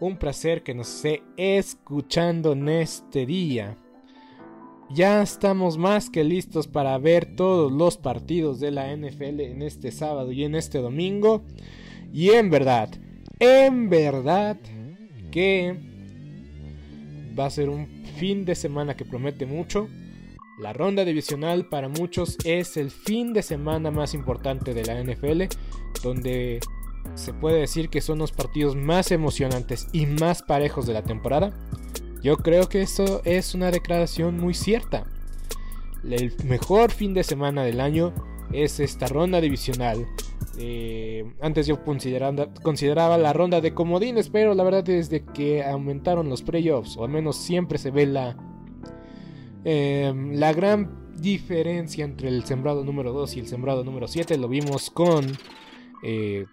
Un placer que nos esté escuchando en este día. Ya estamos más que listos para ver todos los partidos de la NFL en este sábado y en este domingo. Y en verdad, en verdad que va a ser un fin de semana que promete mucho. La ronda divisional para muchos es el fin de semana más importante de la NFL, donde se puede decir que son los partidos más emocionantes y más parejos de la temporada. Yo creo que eso es una declaración muy cierta. El mejor fin de semana del año es esta ronda divisional. Eh, antes yo consideraba la ronda de comodines, pero la verdad es que aumentaron los playoffs, o al menos siempre se ve la, eh, la gran diferencia entre el sembrado número 2 y el sembrado número 7. Lo vimos con eh,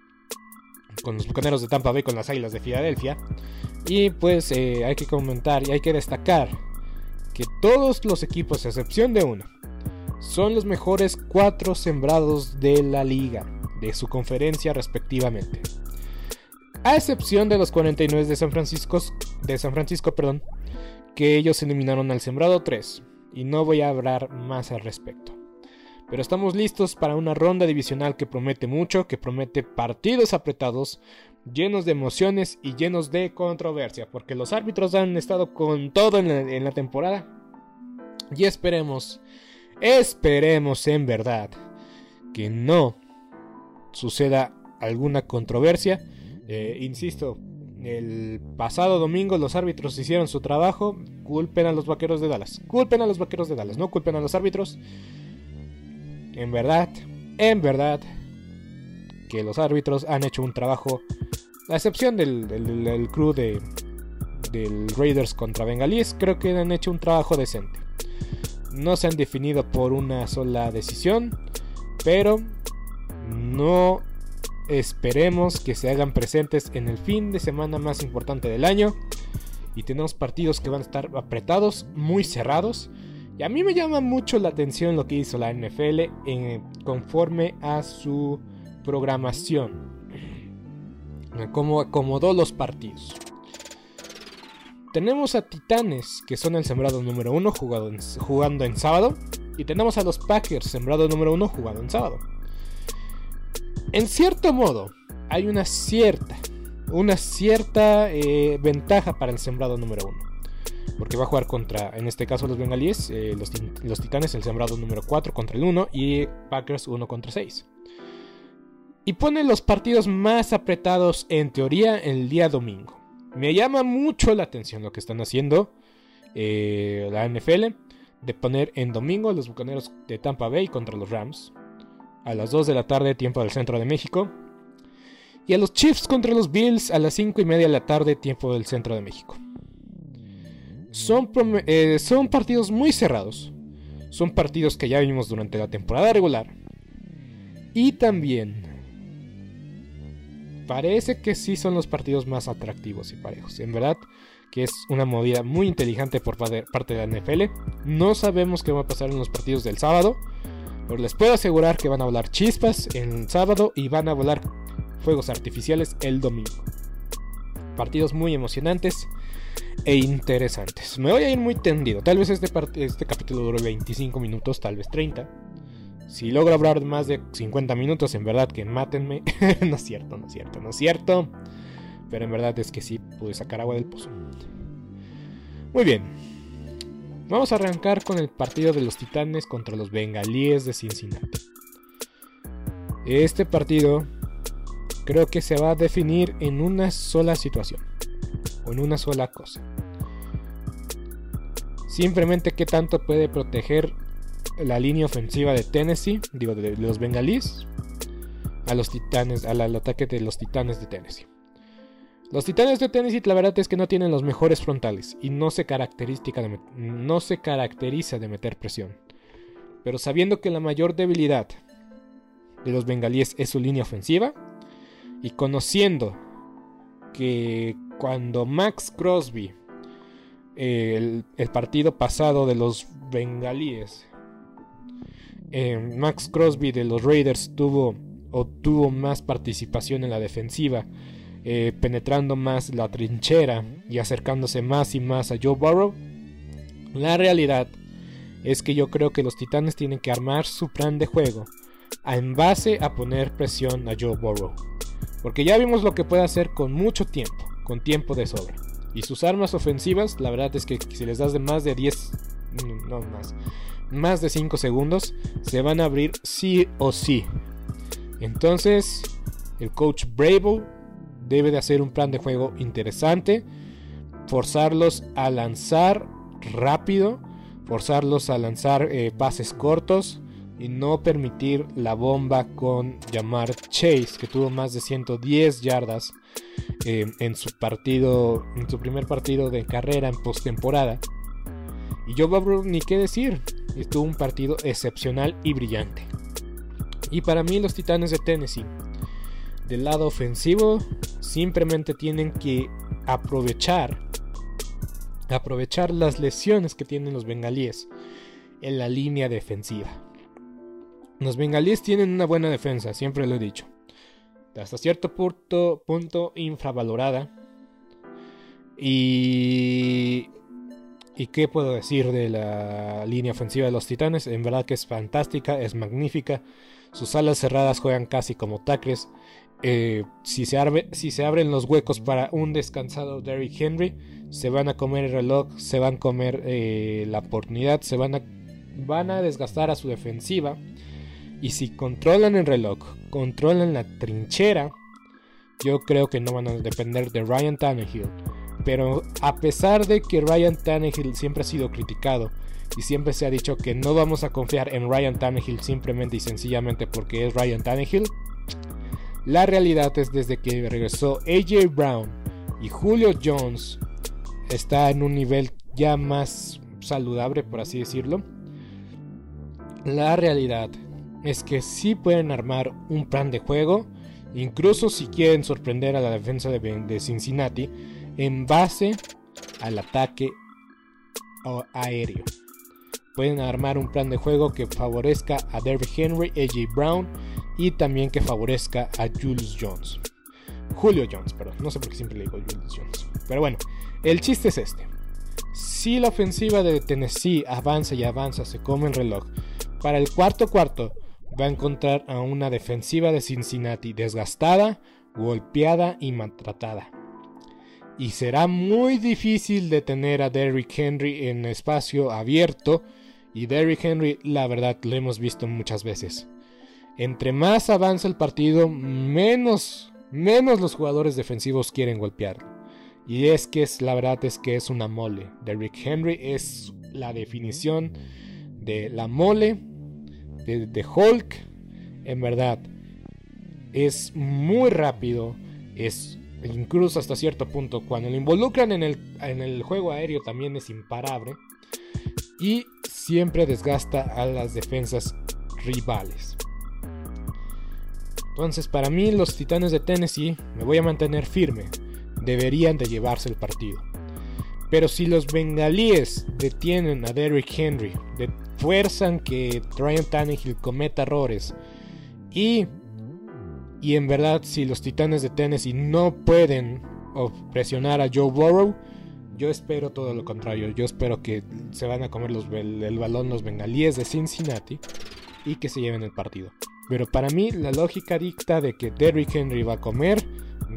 con los bucaneros de Tampa Bay, con las Águilas de Filadelfia. Y pues eh, hay que comentar y hay que destacar que todos los equipos, a excepción de uno, son los mejores cuatro sembrados de la liga, de su conferencia respectivamente. A excepción de los 49 de San Francisco, de San Francisco, perdón, que ellos eliminaron al sembrado 3, y no voy a hablar más al respecto. Pero estamos listos para una ronda divisional que promete mucho, que promete partidos apretados, llenos de emociones y llenos de controversia, porque los árbitros han estado con todo en la, temporada. Y esperemos, esperemos en verdad que no suceda alguna controversia. Eh, insisto, el pasado domingo los árbitros hicieron su trabajo. Culpen a los vaqueros de Dallas. Culpen a los vaqueros de Dallas. No culpen a los árbitros en verdad, en verdad, que los árbitros han hecho un trabajo, a excepción del, del, crew de, del Raiders contra Bengalíes, creo que han hecho un trabajo decente. No se han definido por una sola decisión, pero no esperemos que se hagan presentes en el fin de semana más importante del año. Y tenemos partidos que van a estar apretados, muy cerrados. Y a mí me llama mucho la atención lo que hizo la NFL en, conforme a su programación. Cómo acomodó los partidos. Tenemos a Titanes, que son el sembrado número uno jugando en sábado. Y tenemos a los Packers, sembrado número uno jugado en sábado. En cierto modo, hay una cierta, una cierta eh, ventaja para el sembrado número uno porque va a jugar contra, en este caso los bengalíes, eh, los, titanes, el sembrado número 4 contra el 1 y Packers 1 contra 6. Y pone los partidos más apretados en teoría el día domingo. Me llama mucho la atención lo que están haciendo eh, la NFL de poner en domingo a los bucaneros de Tampa Bay contra los Rams a las 2 de la tarde, tiempo del centro de México. Y a los Chiefs contra los Bills a las 5 y media de la tarde, tiempo del centro de México. Son, eh, son partidos muy cerrados. Son partidos que ya vimos durante la temporada regular. Y también parece que sí son los partidos más atractivos y parejos. En verdad que es una movida muy inteligente por parte de la NFL. No sabemos qué va a pasar en los partidos del sábado. Pero les puedo asegurar que van a volar chispas el sábado y van a volar fuegos artificiales el domingo. Partidos muy emocionantes e interesantes. Me voy a ir muy tendido. Tal vez este, este capítulo dure 25 minutos, tal vez 30. Si logro hablar más de 50 minutos, en verdad que mátenme. no es cierto, no es cierto, no es cierto. Pero en verdad es que sí pude sacar agua del pozo. Muy bien. Vamos a arrancar con el partido de los Titanes contra los Bengalíes de Cincinnati. Este partido creo que se va a definir en una sola situación. O en una sola cosa. Simplemente qué tanto puede proteger la línea ofensiva de Tennessee, digo, de los bengalíes, a los titanes, al, ataque de los titanes de Tennessee. Los titanes de Tennessee, la verdad es que no tienen los mejores frontales y no se, no se caracteriza de meter presión. Pero sabiendo que la mayor debilidad de los bengalíes es su línea ofensiva y conociendo que cuando Max Crosby, el, partido pasado de los bengalíes, eh, Max Crosby de los Raiders tuvo tuvo más participación en la defensiva, eh, penetrando más la trinchera y acercándose más y más a Joe Burrow. La realidad es que yo creo que los Titanes tienen que armar su plan de juego en base a poner presión a Joe Burrow. Porque ya vimos lo que puede hacer con mucho tiempo, con tiempo de sobra. Y sus armas ofensivas, la verdad es que si les das de más de 10, no más, más de 5 segundos, se van a abrir sí o sí. Entonces, el coach Bravo debe de hacer un plan de juego interesante, forzarlos a lanzar rápido, forzarlos a lanzar eh, pases cortos y no permitir la bomba con llamar Chase, que tuvo más de 110 yardas eh, en su partido, en su primer partido de carrera en postemporada. Y Joe Burrow, ni qué decir, estuvo un partido excepcional y brillante. Y para mí los Titanes de Tennessee, del lado ofensivo, simplemente tienen que aprovechar aprovechar las lesiones que tienen los bengalíes en la línea defensiva. Los bengalíes tienen una buena defensa, siempre lo he dicho. Hasta cierto punto, punto infravalorada. Y ¿Y qué puedo decir de la línea ofensiva de los Titanes? En verdad que es fantástica, es magnífica. Sus alas cerradas juegan casi como tacles. Eh, si, se si, se abren los huecos para un descansado Derrick Henry, se van a comer el reloj, se van a comer eh, la oportunidad, se van a, van a desgastar a su defensiva. Y si controlan el reloj, controlan la trinchera, yo creo que no van a depender de Ryan Tannehill pero a pesar de que Ryan Tannehill siempre ha sido criticado y siempre se ha dicho que no vamos a confiar en Ryan Tannehill simplemente y sencillamente porque es Ryan Tannehill, la realidad es desde que regresó AJ Brown y Julio Jones está en un nivel ya más saludable, por así decirlo. La realidad es que sí pueden armar un plan de juego, incluso si quieren sorprender a la defensa de Cincinnati en base al ataque aéreo. Pueden armar un plan de juego que favorezca a Derrick Henry, AJ Brown y también que favorezca a Julius Jones. Julio Jones, perdón, no sé por qué siempre le digo Julius Jones. Pero bueno, el chiste es este. Si la ofensiva de Tennessee avanza y avanza, se come el reloj. Para el cuarto cuarto va a encontrar a una defensiva de Cincinnati desgastada, golpeada y maltratada y será muy difícil detener a Derrick Henry en espacio abierto y Derrick Henry la verdad lo hemos visto muchas veces. Entre más avanza el partido, menos, menos los jugadores defensivos quieren golpear. Y es que es, la verdad es que es una mole. Derrick Henry es la definición de la mole de, Hulk. En verdad, es muy rápido, es incluso hasta cierto punto, cuando lo involucran en el, en el juego aéreo también es imparable y siempre desgasta a las defensas rivales. Entonces, para mí, los Titanes de Tennessee, me voy a mantener firme, deberían de llevarse el partido. Pero si los bengalíes detienen a Derrick Henry, fuerzan que Ryan Tannehill cometa errores y, y en verdad si los Titanes de Tennessee no pueden presionar a Joe Burrow, yo espero todo lo contrario. Yo espero que se van a comer el balón los bengalíes de Cincinnati y que se lleven el partido. Pero para mí la lógica dicta de que Derrick Henry va a comer,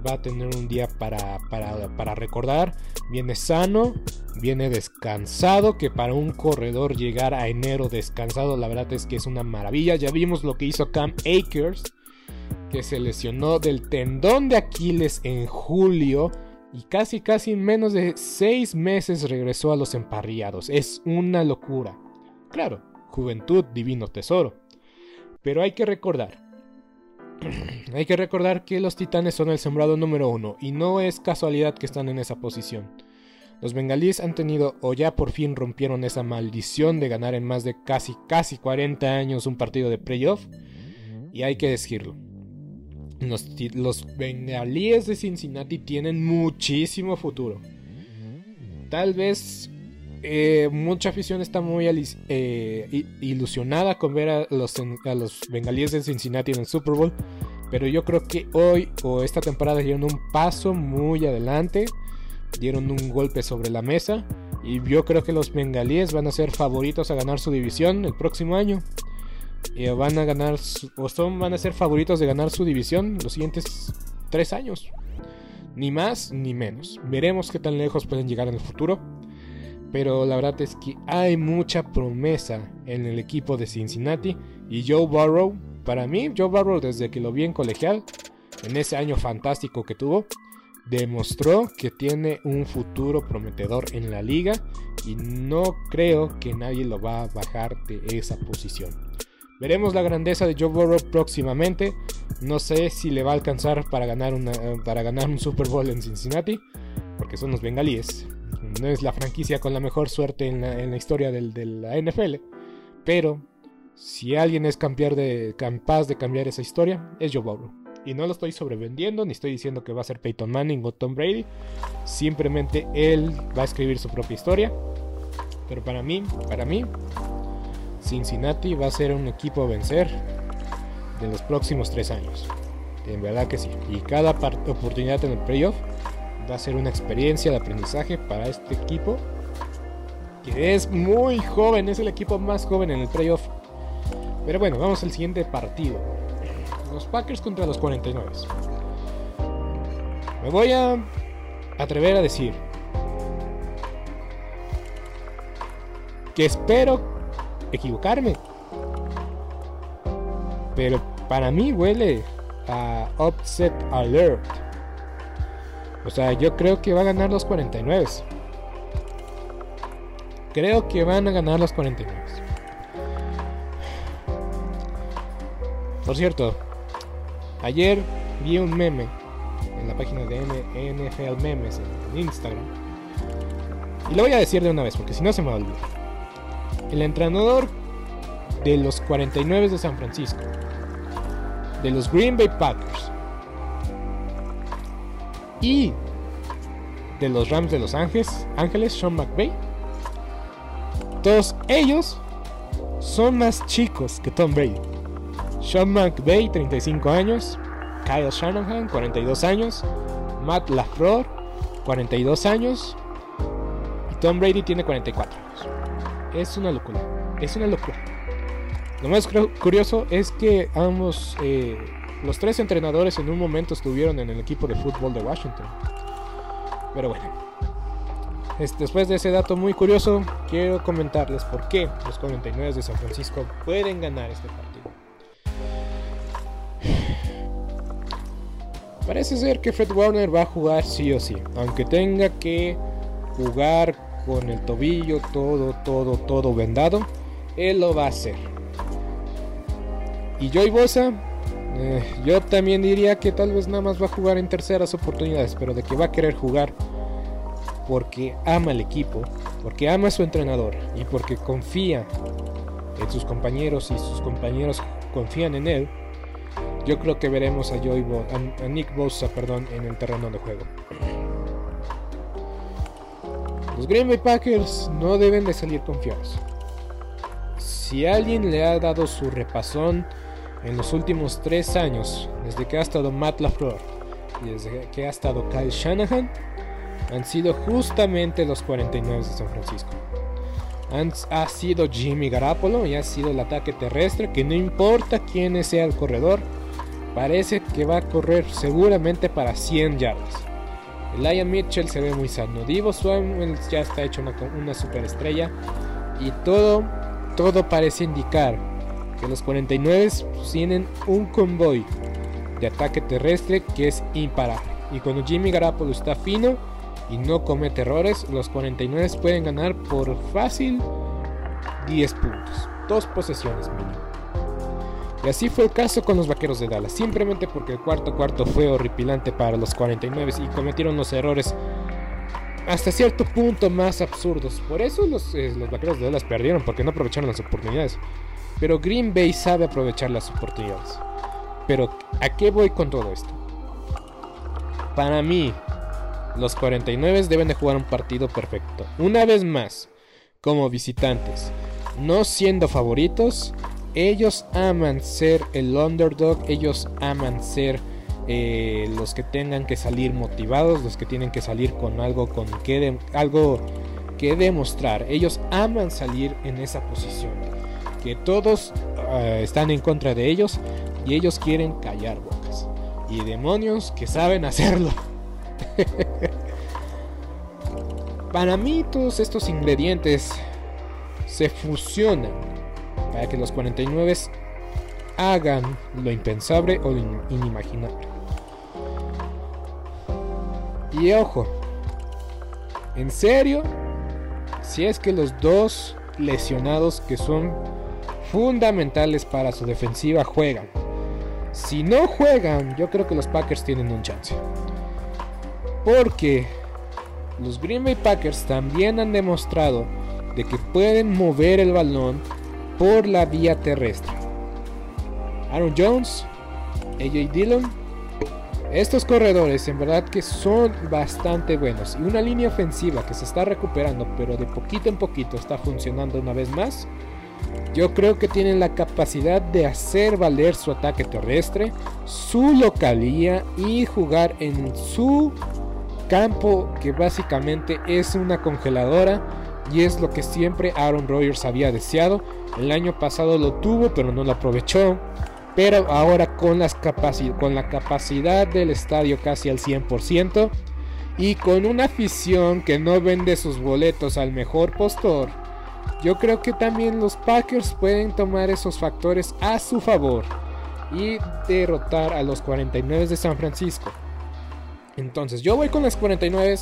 va a tener un día para, para, recordar, viene sano, viene descansado, que para un corredor llegar a enero descansado la verdad es que es una maravilla. Ya vimos lo que hizo Cam Akers, que se lesionó del tendón de Aquiles en julio y casi casi en menos de 6 meses regresó a los emparriados. Es una locura. Claro, juventud, divino tesoro. Pero hay que recordar, hay que recordar que los titanes son el sembrado número uno y no es casualidad que están en esa posición. Los bengalíes han tenido o ya por fin rompieron esa maldición de ganar en más de casi casi 40 años un partido de playoff y hay que decirlo. Los, los bengalíes de Cincinnati tienen muchísimo futuro. Tal vez eh, mucha afición está muy eh, ilusionada con ver a los, bengalíes de Cincinnati en el Super Bowl. Pero yo creo que hoy o esta temporada dieron un paso muy adelante. Dieron un golpe sobre la mesa. Y yo creo que los bengalíes van a ser favoritos a ganar su división el próximo año. Y van a ganar, o son, van a ser favoritos de ganar su división los siguientes tres años. Ni más ni menos. Veremos qué tan lejos pueden llegar en el futuro. Pero la verdad es que hay mucha promesa en el equipo de Cincinnati. Y Joe Burrow, para mí, Joe Burrow desde que lo vi en colegial, en ese año fantástico que tuvo, demostró que tiene un futuro prometedor en la liga. Y no creo que nadie lo va a bajar de esa posición. Veremos la grandeza de Joe Burrow próximamente. No sé si le va a alcanzar para ganar, una, para ganar un Super Bowl en Cincinnati, porque son los bengalíes no es la franquicia con la mejor suerte en la, historia de la NFL, pero si alguien es capaz de cambiar esa historia, es Joe Burrow. Y no lo estoy sobrevendiendo, ni estoy diciendo que va a ser Peyton Manning o Tom Brady. Simplemente él va a escribir su propia historia. Pero para mí, para mí, Cincinnati va a ser un equipo a vencer de los próximos tres años. En verdad que sí. Y cada oportunidad en el playoff va a ser una experiencia de aprendizaje para este equipo que es muy joven, es el equipo más joven en el playoff. Pero bueno, vamos al siguiente partido. Los Packers contra los 49. Me voy a atrever a decir que espero equivocarme. Pero para mí huele a upset alert. O sea, yo creo que va a ganar los 49. Creo que van a ganar los 49. Por cierto, ayer vi un meme en la página de NFL Memes en Instagram. Y lo voy a decir de una vez porque si no se me va a olvidar. El entrenador de los 49 de San Francisco, de los Green Bay Packers, y de los Rams de Los Ángeles, Ángeles Sean McVay. Todos ellos son más chicos que Tom Brady. Sean McVay, 35 años. Kyle Shanahan, 42 años. Matt LaFleur, 42 años. Y Tom Brady tiene 44 años. Es una locura. Es una locura. Lo más curioso es que ambos eh, los tres entrenadores en un momento estuvieron en el equipo de fútbol de Washington. Pero bueno, después de ese dato muy curioso, quiero comentarles por qué los 49 de San Francisco pueden ganar este partido. Parece ser que Fred Warner va a jugar sí o sí, aunque tenga que jugar con el tobillo todo, todo, todo vendado, él lo va a hacer. Y Joy Bosa eh, yo también diría que tal vez nada más va a jugar en terceras oportunidades, pero de que va a querer jugar porque ama el equipo, porque ama a su entrenador y porque confía en sus compañeros y sus compañeros confían en él. yo creo que veremos a, Joy a, Nick Bosa perdón, en el terreno de juego. Los Green Bay Packers no deben de salir confiados. Si alguien le ha dado su repasón en los últimos tres años, desde que ha estado Matt LaFleur y desde que ha estado Kyle Shanahan, han sido justamente los 49 de San Francisco. ha sido Jimmy Garapolo y ha sido el ataque terrestre que no importa quién sea el corredor, parece que va a correr seguramente para 100 yardas. Elijah Mitchell se ve muy sano. Divo Samuel ya está hecho una, una superestrella. Y todo, todo parece indicar que los 49 tienen un convoy de ataque terrestre que es imparable. Y cuando Jimmy Garapolo está fino y no comete errores, los 49 pueden ganar por fácil 10 puntos. Dos posesiones mínimo. Y así fue el caso con los Vaqueros de Dallas, simplemente porque el cuarto cuarto fue horripilante para los 49 y cometieron los errores hasta cierto punto más absurdos. Por eso los, eh, los Vaqueros de Dallas perdieron, porque no aprovecharon las oportunidades. Pero Green Bay sabe aprovechar las oportunidades. Pero ¿a qué voy con todo esto? Para mí, los 49 deben de jugar un partido perfecto. Una vez más, como visitantes, no siendo favoritos, ellos aman ser el underdog, ellos aman ser eh, los que tengan que salir motivados, los que tienen que salir con algo, con algo que demostrar. Ellos aman salir en esa posición. Que todos ah, están en contra de ellos y ellos quieren callar bocas. Y demonios que saben hacerlo. Para mí todos estos ingredientes se fusionan para que los 49 hagan lo impensable o lo inimaginable. Y ojo, en serio, si es que los dos lesionados que son fundamentales para su defensiva juegan. Si no juegan, yo creo que los Packers tienen un chance. Porque los Green Bay Packers también han demostrado de que pueden mover el balón por la vía terrestre. Aaron Jones, AJ Dillon, estos corredores en verdad que son bastante buenos y una línea ofensiva que se está recuperando pero de poquito en poquito está funcionando una vez más. Yo creo que tienen la capacidad de hacer valer su ataque terrestre, su localía y jugar en su campo que básicamente es una congeladora y es lo que siempre Aaron Rodgers había deseado el año pasado lo tuvo, pero no lo aprovechó. Pero ahora con, con la capacidad del estadio casi al 100% y con una afición que no vende sus boletos al mejor postor, yo creo que también los Packers pueden tomar esos factores a su favor y derrotar a los 49 de San Francisco. Entonces yo voy con los 49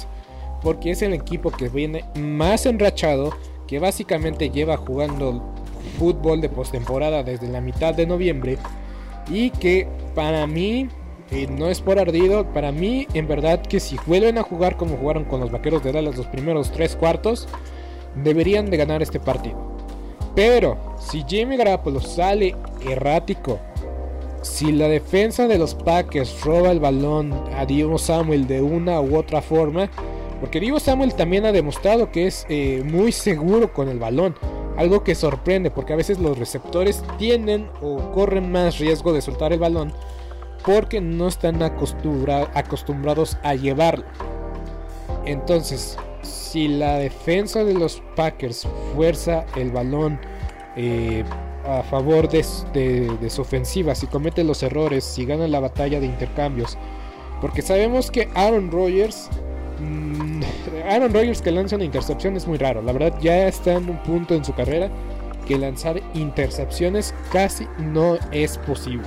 porque es el equipo que viene más enrachado, que básicamente lleva jugando fútbol de postemporada desde la mitad de noviembre y que para mí eh, no es por ardido, para mí en verdad que si vuelven a jugar como jugaron con los Vaqueros de Dallas los primeros tres cuartos, deberían de ganar este partido. Pero si Jimmy Garoppolo sale errático, si la defensa de los Packers roba el balón a Diego Samuel de una u otra forma, porque Diego Samuel también ha demostrado que es eh, muy seguro con el balón. Algo que sorprende porque a veces los receptores tienden o corren más riesgo de soltar el balón porque no están acostumbrados a llevarlo. Entonces, si la defensa de los Packers fuerza el balón eh, a favor de, su ofensiva, si comete los errores, si gana la batalla de intercambios, porque sabemos que Aaron Rodgers Mm, Aaron Rodgers que lanza una intercepción es muy raro. La verdad ya está en un punto en su carrera que lanzar intercepciones casi no es posible.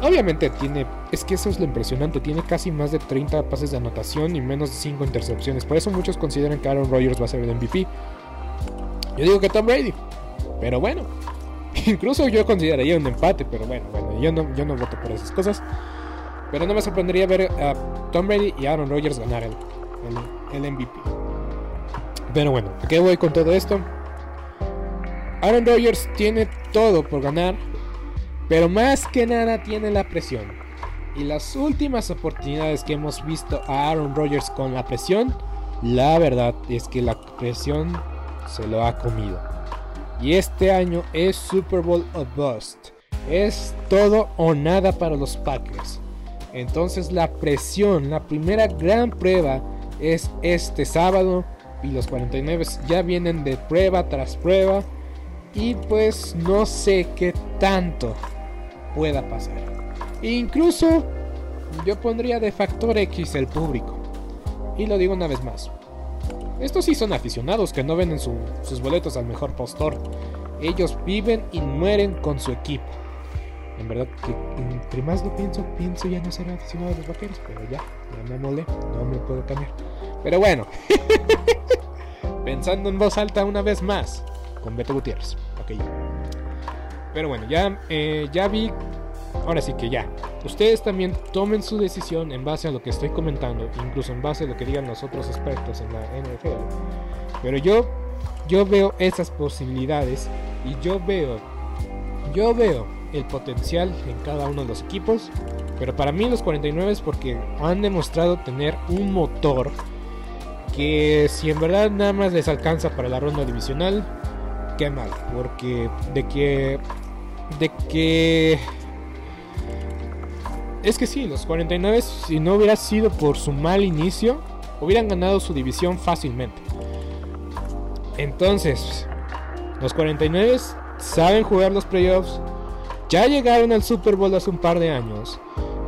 Obviamente tiene, es que eso es lo impresionante, tiene casi más de 30 pases de anotación y menos de 5 intercepciones. Por eso muchos consideran que Aaron Rodgers va a ser el MVP. Yo digo que Tom Brady, pero bueno, incluso yo consideraría un empate, pero bueno, bueno, yo no, yo no voto por esas cosas. Pero no me sorprendería ver a Tom Brady y Aaron Rodgers ganar el, el, MVP. Pero bueno, ¿a qué voy con todo esto? Aaron Rodgers tiene todo por ganar. Pero más que nada tiene la presión. Y las últimas oportunidades que hemos visto a Aaron Rodgers con la presión, la verdad es que la presión se lo ha comido. Y este año es Super Bowl of Bust. Es todo o nada para los Packers. Entonces la presión, la primera gran prueba es este sábado y los 49 ya vienen de prueba tras prueba y pues no sé qué tanto pueda pasar. incluso yo pondría de factor X el público. Y lo digo una vez más. Estos sí son aficionados que no venden sus boletos al mejor postor. Ellos viven y mueren con su equipo. En verdad que entre más lo pienso, pienso ya no ser aficionado a los vaqueros, pero ya, ya me molé, no me puedo cambiar. Pero bueno, pensando en voz alta una vez más, con Beto Gutiérrez. Ok, Pero bueno, ya, eh, ya vi, ahora sí que ya. Ustedes también tomen su decisión en base a lo que estoy comentando, incluso en base a lo que digan los otros expertos en la NFL. Pero yo, yo veo esas posibilidades y yo veo, yo veo el potencial en cada uno de los equipos. Pero para mí los 49 es porque han demostrado tener un motor que si en verdad nada más les alcanza para la ronda divisional, qué mal. Porque de que... De que... Es que sí, los 49 si no hubiera sido por su mal inicio, hubieran ganado su división fácilmente. Entonces, los 49 saben jugar los playoffs, ya llegaron al Super Bowl hace un par de años.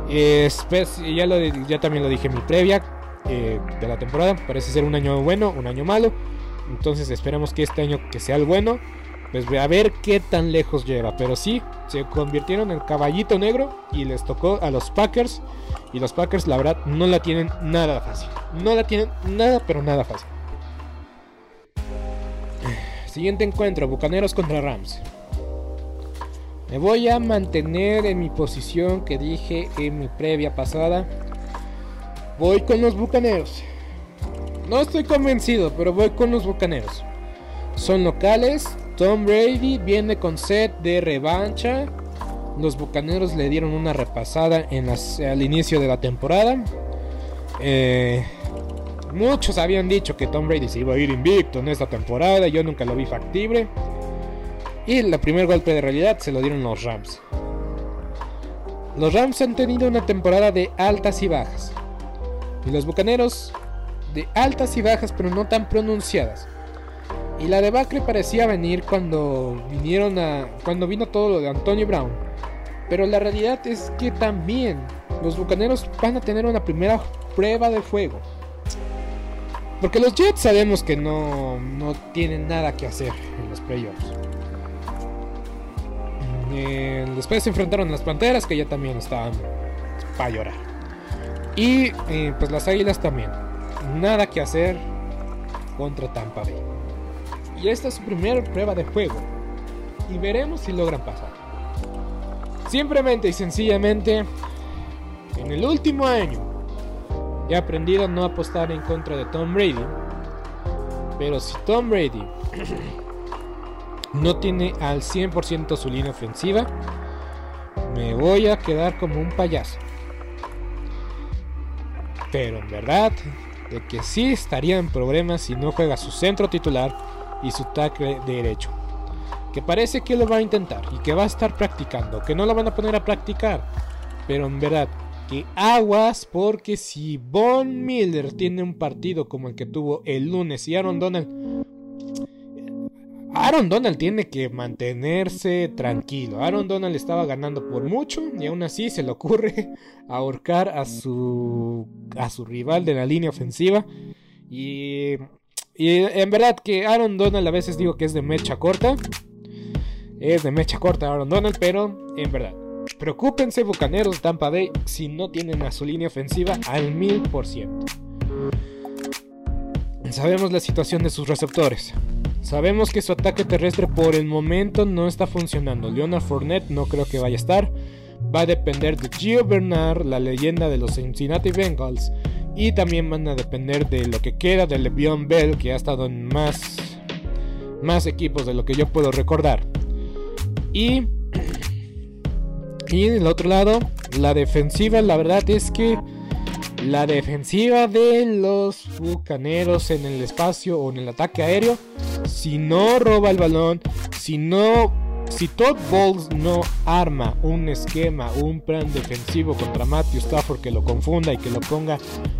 ya, lo, ya también lo dije en mi previa eh, de la temporada. Parece ser un año bueno, un año malo. Entonces esperemos que este año que sea el bueno. Pues a ver qué tan lejos lleva. Pero sí, se convirtieron en caballito negro y les tocó a los Packers. Y los Packers, la verdad, no la tienen nada fácil. No la tienen nada, pero nada fácil. Siguiente encuentro, Bucaneros contra Rams. Me voy a mantener en mi posición que dije en mi previa pasada. Voy con los Bucaneros. No estoy convencido, pero voy con los Bucaneros. Son locales. Tom Brady viene con set de revancha. Los Bucaneros le dieron una repasada en al inicio de la temporada. Eh, muchos habían dicho que Tom Brady se iba a ir invicto en esta temporada. Yo nunca lo vi factible. Y el primer golpe de realidad se lo dieron los Rams. Los Rams han tenido una temporada de altas y bajas. Y los Bucaneros de altas y bajas, pero no tan pronunciadas. Y la debacle parecía venir cuando vinieron a cuando vino todo lo de Antonio Brown. Pero la realidad es que también los Bucaneros van a tener una primera prueba de fuego. Porque los Jets sabemos que no, no tienen nada que hacer en los playoffs. Eh, después se enfrentaron a las Panteras, que ya también estaban para llorar. Y eh, pues las Águilas también. Nada que hacer contra Tampa Bay. Y esta es su primera prueba de juego. Y veremos si logran pasar. Simplemente y sencillamente, en el último año, he aprendido a no apostar en contra de Tom Brady. Pero si Tom Brady no tiene al 100% su línea ofensiva, me voy a quedar como un payaso. Pero en verdad, de que sí estaría en problemas si no juega su centro titular y su tackle derecho. Que parece que lo va a intentar y que va a estar practicando, que no lo van a poner a practicar. Pero en verdad, que aguas porque si Von Miller tiene un partido como el que tuvo el lunes y Aaron Donald Aaron Donald tiene que mantenerse tranquilo. Aaron Donald estaba ganando por mucho y aún así se le ocurre ahorcar a su a su rival de la línea ofensiva y, y en verdad que Aaron Donald a veces digo que es de mecha corta. Es de mecha corta Aaron Donald, pero en verdad preocúpense bucaneros Tampa Bay si no tienen a su línea ofensiva al mil por ciento. Sabemos la situación de sus receptores. Sabemos que su ataque terrestre por el momento no está funcionando. Leonard Fournette no creo que vaya a estar. Va a depender de Gio Bernard, la leyenda de los Cincinnati Bengals. Y también van a depender de lo que queda de Le'Veon Bell, que ha estado en más, más equipos de lo que yo puedo recordar. Y Y en el otro lado, la defensiva, la verdad es que la defensiva de los bucaneros en el espacio o en el ataque aéreo, si no roba el balón, si no si Todd Bowles no arma un esquema, un plan defensivo contra Matthew Stafford que lo confunda y que lo ponga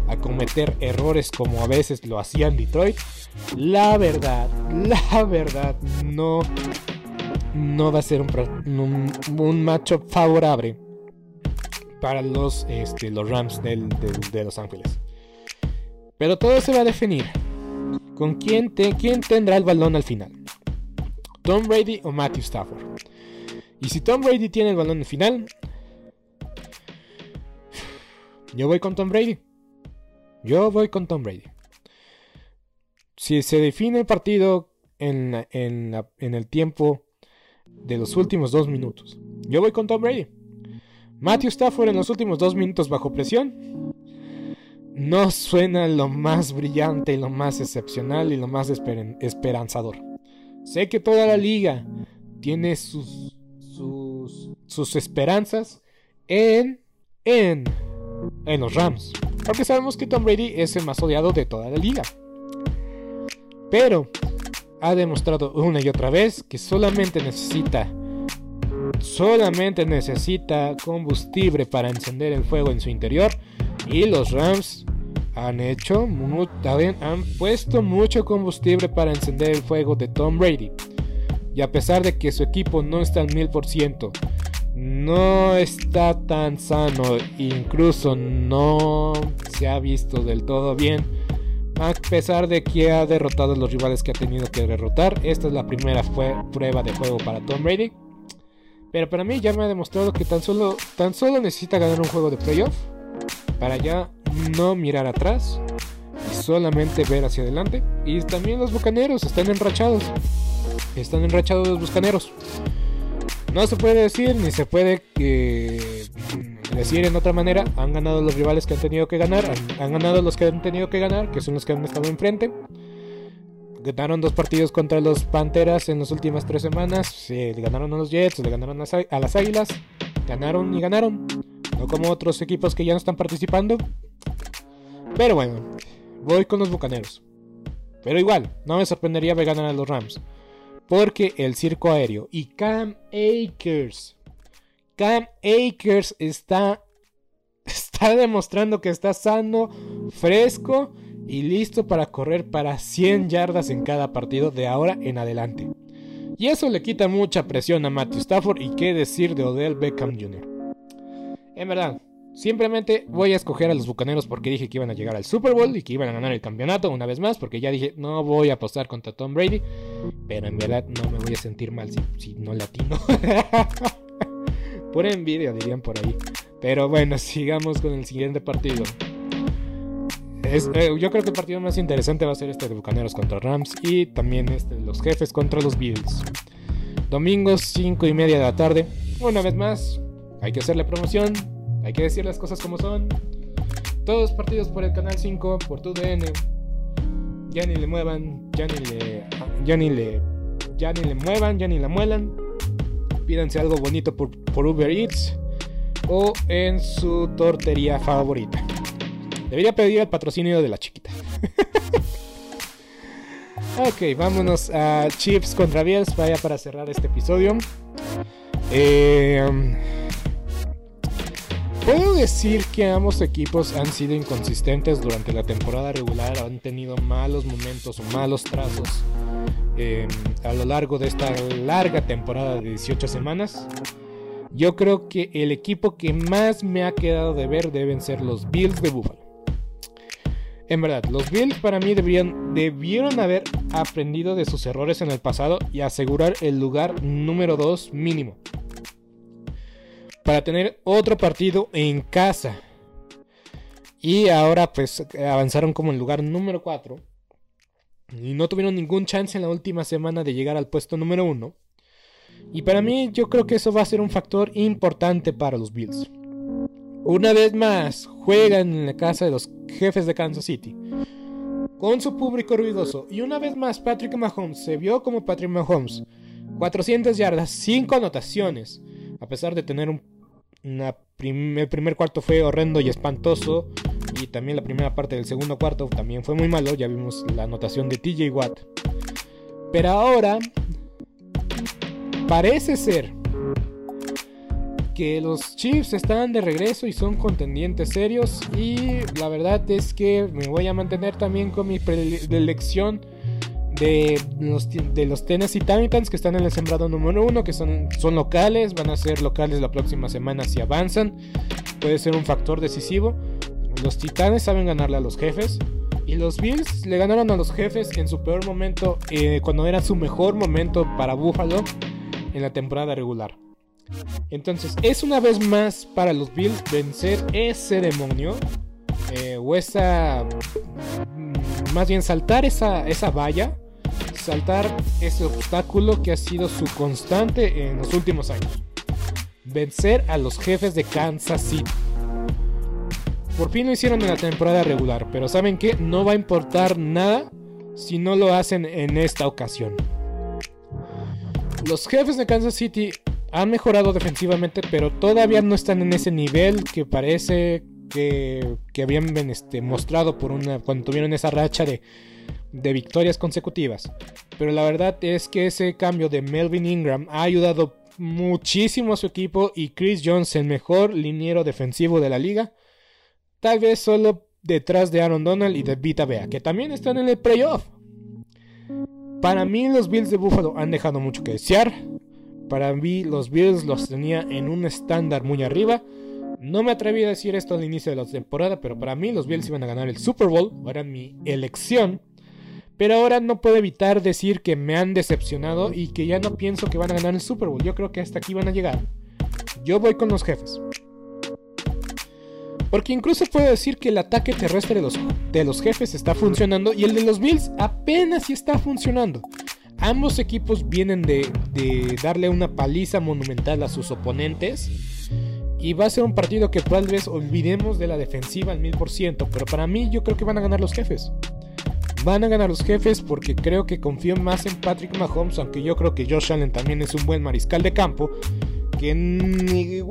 a cometer errores como a veces lo hacían Detroit, la verdad, la verdad no, no va a ser un, un, macho favorable para los, este, los Rams de Los Ángeles. Pero todo se va a definir con quién, quién tendrá el balón al final. Tom Brady o Matthew Stafford. Y si Tom Brady tiene el balón final, yo voy con Tom Brady. Yo voy con Tom Brady. Si se define el partido en, el tiempo de los últimos dos minutos, yo voy con Tom Brady. Matthew Stafford en los últimos dos minutos bajo presión. No suena lo más brillante y lo más excepcional y lo más esperanzador. Sé que toda la liga tiene sus, sus, esperanzas en, en, en los Rams. Porque sabemos que Tom Brady es el más odiado de toda la liga. Pero ha demostrado una y otra vez que solamente necesita solamente necesita combustible para encender el fuego en su interior y los Rams han hecho, han puesto mucho combustible para encender el fuego de Tom Brady. Y a pesar de que su equipo no está al mil por ciento, no está tan sano, incluso no se ha visto del todo bien. A pesar de que ha derrotado a los rivales que ha tenido que derrotar, esta es la primera prueba de juego para Tom Brady. Pero para mí ya me ha demostrado que tan solo, tan solo necesita ganar un juego de playoff para ya no mirar atrás y solamente ver hacia adelante. Y también los bucaneros están enrachados. Están enrachados los bucaneros. No se puede decir ni se puede eh, decir en otra manera. Han ganado los rivales que han tenido que ganar. Han, ganado los que han tenido que ganar, que son los que han estado enfrente. Ganaron dos partidos contra los Panteras en las últimas tres semanas. le ganaron a los Jets, le ganaron a las Águilas. Ganaron y ganaron. No como otros equipos que ya no están participando. Pero bueno, voy con los Bucaneros. Pero igual, no me sorprendería ver ganar a los Rams. Porque el circo aéreo y Cam Akers. Cam Akers está, está demostrando que está sano, fresco y listo para correr para 100 yardas en cada partido de ahora en adelante. Y eso le quita mucha presión a Matthew Stafford y qué decir de Odell Beckham Jr. En verdad, simplemente voy a escoger a los Bucaneros porque dije que iban a llegar al Super Bowl y que iban a ganar el campeonato una vez más, porque ya dije, no voy a apostar contra Tom Brady, pero en verdad no me voy a sentir mal si, no latino. Pura envidia, dirían por ahí. Pero bueno, sigamos con el siguiente partido. Eh, yo creo que el partido más interesante va a ser este de Bucaneros contra Rams y también este de los jefes contra los Bills. Domingo 5 y media de la tarde. Una vez más, hay que hacerle promoción, hay que decir las cosas como son. Todos partidos por el canal 5, por tu DN. Ya ni le muevan, ya ni le. Ya ni le. Ya ni le muevan, ya ni la muelan. Pídanse algo bonito por, Uber Eats o en su tortería favorita. Debería pedir el patrocinio de la chiquita. ok, vámonos a Chips contra Bills. Vaya para cerrar este episodio. Eh. Puedo decir que ambos equipos han sido inconsistentes durante la temporada regular, han tenido malos momentos o malos trazos em, a lo largo de esta larga temporada de 18 semanas. Yo creo que el equipo que más me ha quedado de ver deben ser los Bills de Buffalo. En verdad, los Bills para mí debieron, debieron haber aprendido de sus errores en el pasado y asegurar el lugar número 2 mínimo para tener otro partido en casa. Y ahora pues avanzaron como en lugar número 4. Y no tuvieron ningún chance en la última semana de llegar al puesto número 1. Y para mí yo creo que eso va a ser un factor importante para los Bills. Una vez más, juegan en la casa de los jefes de Kansas City. Con su público ruidoso. Y una vez más, Patrick Mahomes se vio como Patrick Mahomes. 400 yardas, 5 anotaciones. A pesar de tener un el primer cuarto fue horrendo y espantoso. Y también la primera parte del segundo cuarto también fue muy malo. Ya vimos la anotación de TJ Watt. Pero ahora parece ser que los Chiefs están de regreso y son contendientes serios. Y la verdad es que me voy a mantener también con mi predilección de los, de los Tennessee Titans que están en el sembrado número uno, que son, son locales, van a ser locales la próxima semana si avanzan. Puede ser un factor decisivo. Los Titanes saben ganarle a los jefes. Y los Bills le ganaron a los jefes en su peor momento, eh, cuando era su mejor momento para Buffalo en la temporada regular. Entonces, es una vez más para los Bills vencer ese demonio. Eh, o esa. Mm, más bien saltar esa, esa valla. Saltar ese obstáculo que ha sido su constante en los últimos años. Vencer a los jefes de Kansas City. Por fin lo hicieron en la temporada regular, pero ¿saben qué? No va a importar nada si no lo hacen en esta ocasión. Los jefes de Kansas City han mejorado defensivamente, pero todavía no están en ese nivel que parece que, habían este, mostrado por una, cuando tuvieron esa racha de, de victorias consecutivas. Pero la verdad es que ese cambio de Melvin Ingram ha ayudado muchísimo a su equipo y Chris Jones, el mejor liniero defensivo de la liga, tal vez solo detrás de Aaron Donald y de Vita Bea, que también están en el playoff. Para mí los Bills de Buffalo han dejado mucho que desear. Para mí los Bills los tenía en un estándar muy arriba. No me atreví a decir esto al inicio de la temporada, pero para mí los Bills iban a ganar el Super Bowl. Era mi elección. Pero ahora no puedo evitar decir que me han decepcionado y que ya no pienso que van a ganar el Super Bowl. Yo creo que hasta aquí van a llegar. Yo voy con los jefes. Porque incluso puedo decir que el ataque terrestre de los, de los jefes está funcionando y el de los Bills apenas está funcionando. Ambos equipos vienen de, darle una paliza monumental a sus oponentes. Y va a ser un partido que tal vez olvidemos de la defensiva al mil por ciento. Pero para mí yo creo que van a ganar los jefes. Van a ganar los jefes porque creo que confío más en Patrick Mahomes. Aunque yo creo que Josh Allen también es un buen mariscal de campo. Que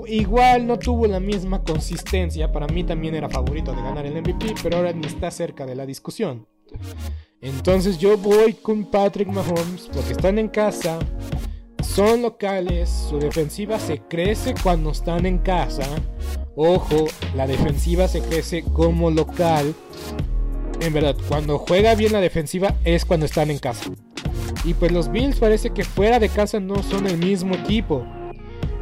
igual no tuvo la misma consistencia. Para mí también era favorito de ganar el MVP. Pero ahora ni está cerca de la discusión. Entonces yo voy con Patrick Mahomes porque están en casa, son locales, su defensiva se crece cuando están en casa. Ojo, la defensiva se crece como local. En verdad, cuando juega bien la defensiva es cuando están en casa. Y pues los Bills parece que fuera de casa no son el mismo equipo.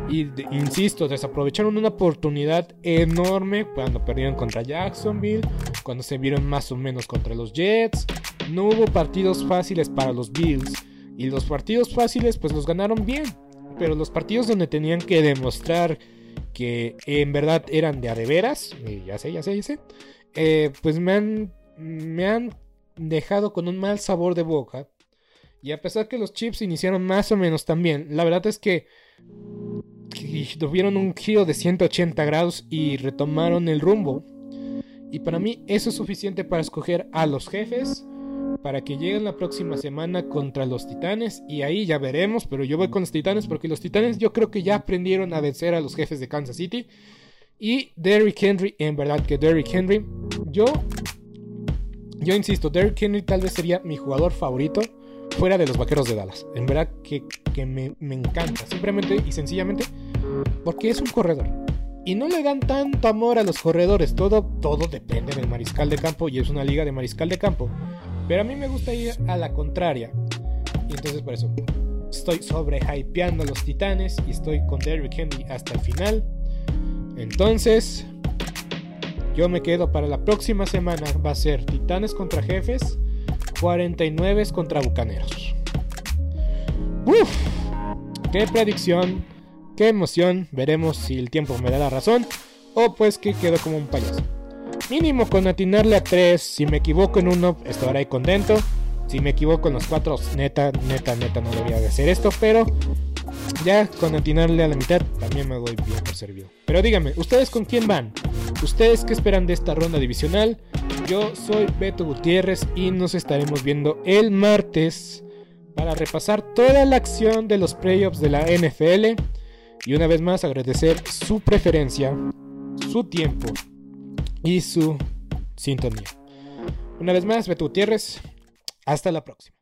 Y insisto, desaprovecharon una oportunidad enorme cuando perdieron contra Jacksonville, cuando se vieron más o menos contra los Jets. No hubo partidos fáciles para los Bills. Y los partidos fáciles pues los ganaron bien. Pero los partidos donde tenían que demostrar que en verdad eran de a de veras, ya sé, ya sé, ya sé, eh, pues me han, me han dejado con un mal sabor de boca. Y a pesar que los Chips iniciaron más o menos también, la verdad es que tuvieron un giro de 180 grados y retomaron el rumbo. Y para mí eso es suficiente para escoger a los jefes para que lleguen la próxima semana contra los Titanes y ahí ya veremos, pero yo voy con los Titanes porque los Titanes yo creo que ya aprendieron a vencer a los jefes de Kansas City y Derrick Henry, en verdad que Derrick Henry, yo yo insisto, Derrick Henry tal vez sería mi jugador favorito fuera de los Vaqueros de Dallas. En verdad que, me, me encanta, simplemente y sencillamente porque es un corredor. Y no le dan tanto amor a los corredores, todo, todo depende del mariscal de campo y es una liga de mariscal de campo. Pero a mí me gusta ir a la contraria. Y entonces por eso estoy sobre hypeando a los titanes y estoy con Derrick Henry hasta el final. Entonces, yo me quedo para la próxima semana. Va a ser Titanes contra Jefes, 49 contra Bucaneros. Uf, qué predicción, qué emoción. Veremos si el tiempo me da la razón o pues que quedo como un payaso. Mínimo con atinarle a 3. Si me equivoco en uno, estaré contento. Si me equivoco en los 4, neta, neta, neta, no debería de hacer esto. Pero ya con atinarle a la mitad, también me doy bien por servido. Pero díganme, ¿ustedes con quién van? ¿Ustedes qué esperan de esta ronda divisional? Yo soy Beto Gutiérrez y nos estaremos viendo el martes para repasar toda la acción de los playoffs de la NFL Y una vez más agradecer su preferencia, su tiempo y su sintonía. Una vez más, Beto Gutiérrez, hasta la próxima.